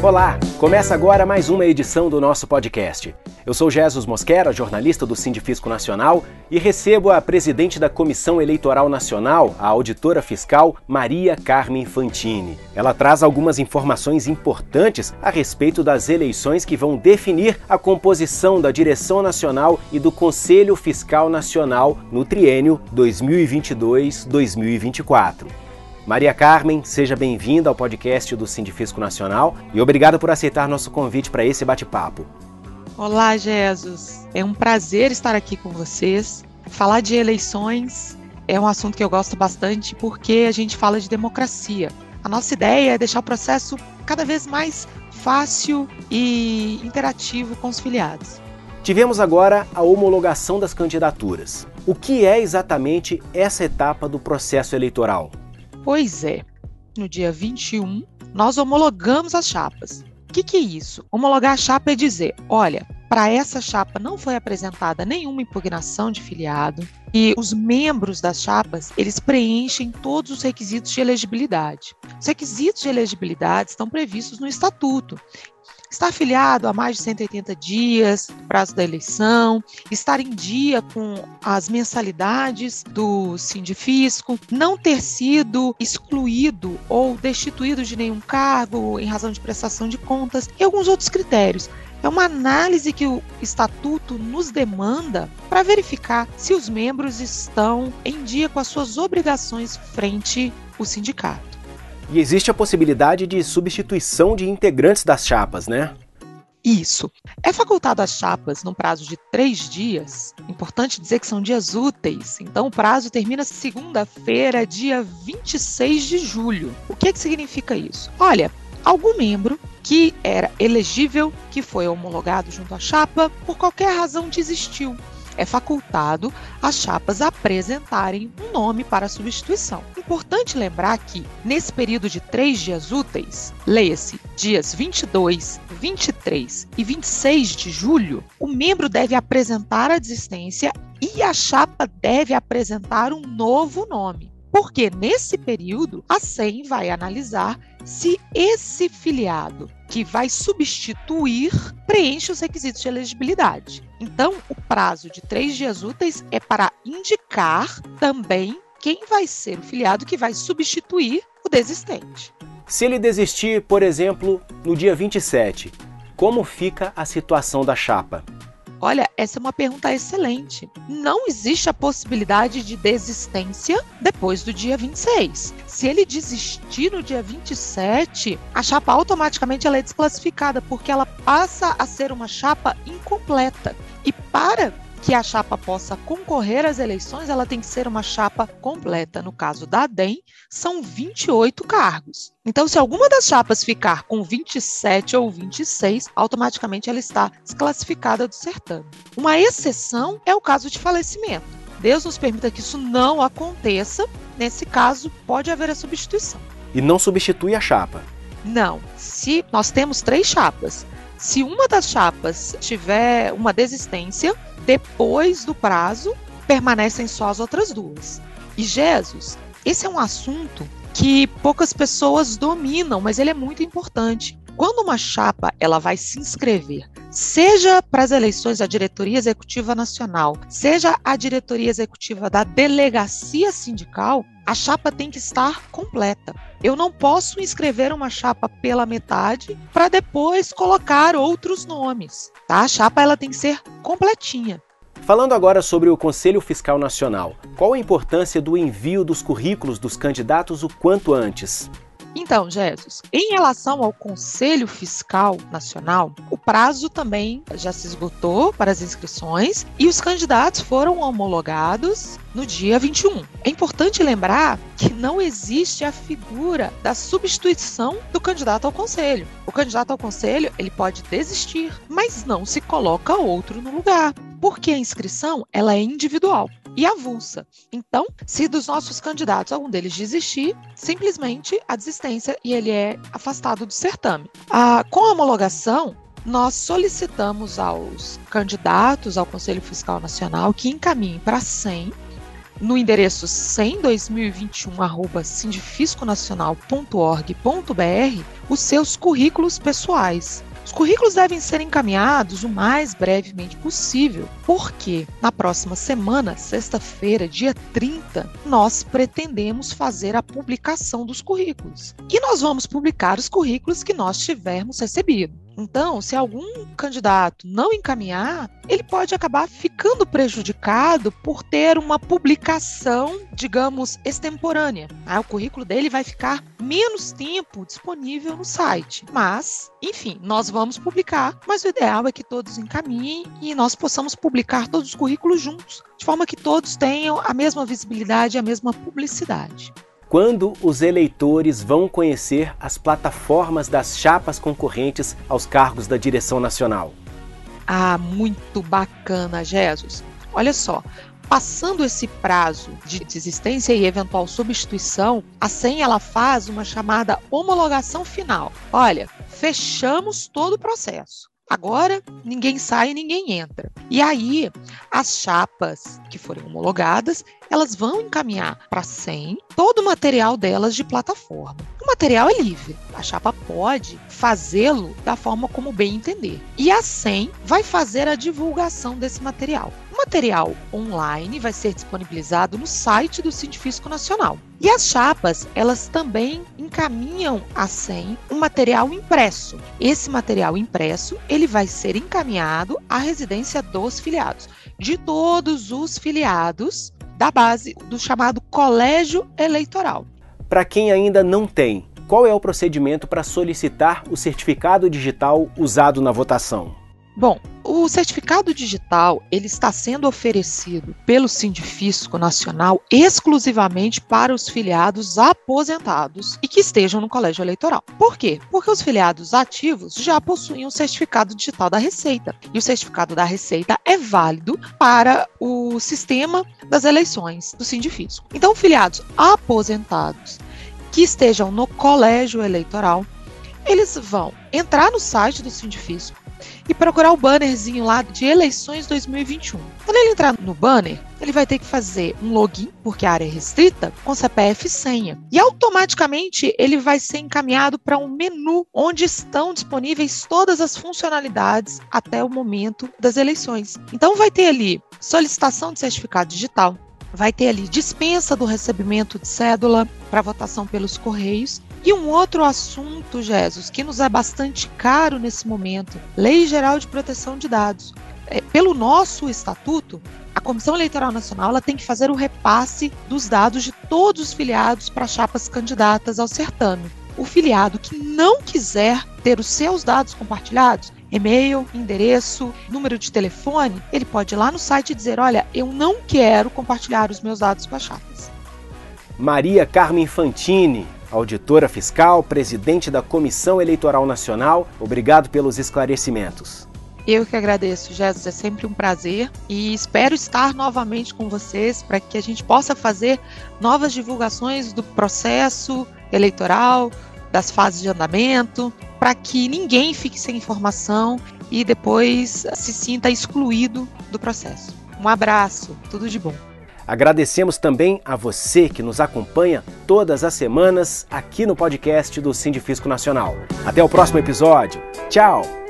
Olá, começa agora mais uma edição do nosso podcast. Eu sou Jesus Mosquera, jornalista do Sindifisco Nacional, e recebo a presidente da Comissão Eleitoral Nacional, a auditora fiscal Maria Carmen Fantini. Ela traz algumas informações importantes a respeito das eleições que vão definir a composição da direção nacional e do Conselho Fiscal Nacional no triênio 2022-2024. Maria Carmen, seja bem-vinda ao podcast do Sindifisco Nacional e obrigado por aceitar nosso convite para esse bate-papo. Olá, Jesus. É um prazer estar aqui com vocês. Falar de eleições é um assunto que eu gosto bastante porque a gente fala de democracia. A nossa ideia é deixar o processo cada vez mais fácil e interativo com os filiados. Tivemos agora a homologação das candidaturas. O que é exatamente essa etapa do processo eleitoral? Pois é, no dia 21, nós homologamos as chapas. O que, que é isso? Homologar a chapa é dizer: olha, para essa chapa não foi apresentada nenhuma impugnação de filiado e os membros das chapas eles preenchem todos os requisitos de elegibilidade. Os requisitos de elegibilidade estão previstos no estatuto estar afiliado há mais de 180 dias, prazo da eleição, estar em dia com as mensalidades do Sindifisco, não ter sido excluído ou destituído de nenhum cargo em razão de prestação de contas e alguns outros critérios. É uma análise que o estatuto nos demanda para verificar se os membros estão em dia com as suas obrigações frente ao sindicato. E existe a possibilidade de substituição de integrantes das chapas, né? Isso. É facultado às chapas no prazo de três dias. Importante dizer que são dias úteis. Então, o prazo termina segunda-feira, dia 26 de julho. O que, é que significa isso? Olha, algum membro que era elegível, que foi homologado junto à chapa, por qualquer razão desistiu é facultado as chapas apresentarem um nome para substituição. Importante lembrar que, nesse período de três dias úteis, leia-se dias 22, 23 e 26 de julho, o membro deve apresentar a desistência e a chapa deve apresentar um novo nome. Porque nesse período a SEM vai analisar se esse filiado que vai substituir preenche os requisitos de elegibilidade. Então, o prazo de três dias úteis é para indicar também quem vai ser o filiado que vai substituir o desistente. Se ele desistir, por exemplo, no dia 27, como fica a situação da chapa? Olha, essa é uma pergunta excelente. Não existe a possibilidade de desistência depois do dia 26. Se ele desistir no dia 27, a chapa automaticamente ela é desclassificada, porque ela passa a ser uma chapa incompleta. E para que a chapa possa concorrer às eleições, ela tem que ser uma chapa completa. No caso da DEM, são 28 cargos. Então, se alguma das chapas ficar com 27 ou 26, automaticamente ela está desclassificada do certame. Uma exceção é o caso de falecimento. Deus nos permita que isso não aconteça. Nesse caso, pode haver a substituição. E não substitui a chapa? Não. Se nós temos três chapas, se uma das chapas tiver uma desistência, depois do prazo, permanecem só as outras duas. E Jesus, esse é um assunto que poucas pessoas dominam, mas ele é muito importante. Quando uma chapa ela vai se inscrever, seja para as eleições da diretoria executiva nacional, seja a diretoria executiva da delegacia sindical, a chapa tem que estar completa. Eu não posso inscrever uma chapa pela metade para depois colocar outros nomes. Tá? A chapa ela tem que ser completinha. Falando agora sobre o Conselho Fiscal Nacional, qual a importância do envio dos currículos dos candidatos o quanto antes? Então, Jesus, em relação ao Conselho Fiscal Nacional, o prazo também já se esgotou para as inscrições e os candidatos foram homologados no dia 21. É importante lembrar que não existe a figura da substituição do candidato ao conselho. O candidato ao conselho, ele pode desistir, mas não se coloca outro no lugar, porque a inscrição ela é individual e avulsa. Então, se dos nossos candidatos algum deles desistir, simplesmente a desistência e ele é afastado do certame. Ah, com a homologação, nós solicitamos aos candidatos ao Conselho Fiscal Nacional que encaminhem para 100 no endereço 100.2021@sindifisconacional.org.br os seus currículos pessoais. Os currículos devem ser encaminhados o mais brevemente possível, porque na próxima semana, sexta-feira, dia 30, nós pretendemos fazer a publicação dos currículos. E nós vamos publicar os currículos que nós tivermos recebido. Então, se algum candidato não encaminhar, ele pode acabar ficando prejudicado por ter uma publicação, digamos, extemporânea. Ah, o currículo dele vai ficar menos tempo disponível no site. Mas, enfim, nós vamos publicar, mas o ideal é que todos encaminhem e nós possamos publicar todos os currículos juntos, de forma que todos tenham a mesma visibilidade e a mesma publicidade quando os eleitores vão conhecer as plataformas das chapas concorrentes aos cargos da direção nacional. Ah, muito bacana, Jesus. Olha só, passando esse prazo de desistência e eventual substituição, a SEM ela faz uma chamada homologação final. Olha, fechamos todo o processo. Agora ninguém sai ninguém entra. E aí, as chapas que forem homologadas, elas vão encaminhar para a SEM todo o material delas de plataforma. O material é livre, a chapa pode fazê-lo da forma como bem entender. E a SEM vai fazer a divulgação desse material. Material online vai ser disponibilizado no site do Científico Nacional. E as chapas, elas também encaminham a SEM um material impresso. Esse material impresso, ele vai ser encaminhado à residência dos filiados, de todos os filiados da base do chamado colégio eleitoral. Para quem ainda não tem, qual é o procedimento para solicitar o certificado digital usado na votação? Bom, o certificado digital ele está sendo oferecido pelo Sindifisco Nacional exclusivamente para os filiados aposentados e que estejam no colégio eleitoral. Por quê? Porque os filiados ativos já possuem o um certificado digital da Receita e o certificado da Receita é válido para o sistema das eleições do Sindifisco. Então, filiados aposentados que estejam no colégio eleitoral, eles vão entrar no site do Sindifisco e procurar o bannerzinho lá de eleições 2021. Quando ele entrar no banner, ele vai ter que fazer um login, porque a área é restrita, com CPF e senha. E automaticamente ele vai ser encaminhado para um menu onde estão disponíveis todas as funcionalidades até o momento das eleições. Então vai ter ali solicitação de certificado digital, vai ter ali dispensa do recebimento de cédula para votação pelos correios e um outro assunto, Jesus, que nos é bastante caro nesse momento: Lei Geral de Proteção de Dados. É, pelo nosso estatuto, a Comissão Eleitoral Nacional ela tem que fazer o repasse dos dados de todos os filiados para chapas candidatas ao certame. O filiado que não quiser ter os seus dados compartilhados, e-mail, endereço, número de telefone, ele pode ir lá no site e dizer: Olha, eu não quero compartilhar os meus dados com as chapas. Maria Carmen Fantini, auditora fiscal, presidente da Comissão Eleitoral Nacional, obrigado pelos esclarecimentos. Eu que agradeço, Jesus, é sempre um prazer e espero estar novamente com vocês para que a gente possa fazer novas divulgações do processo eleitoral, das fases de andamento, para que ninguém fique sem informação e depois se sinta excluído do processo. Um abraço, tudo de bom. Agradecemos também a você que nos acompanha todas as semanas aqui no podcast do Sindifisco Nacional. Até o próximo episódio. Tchau!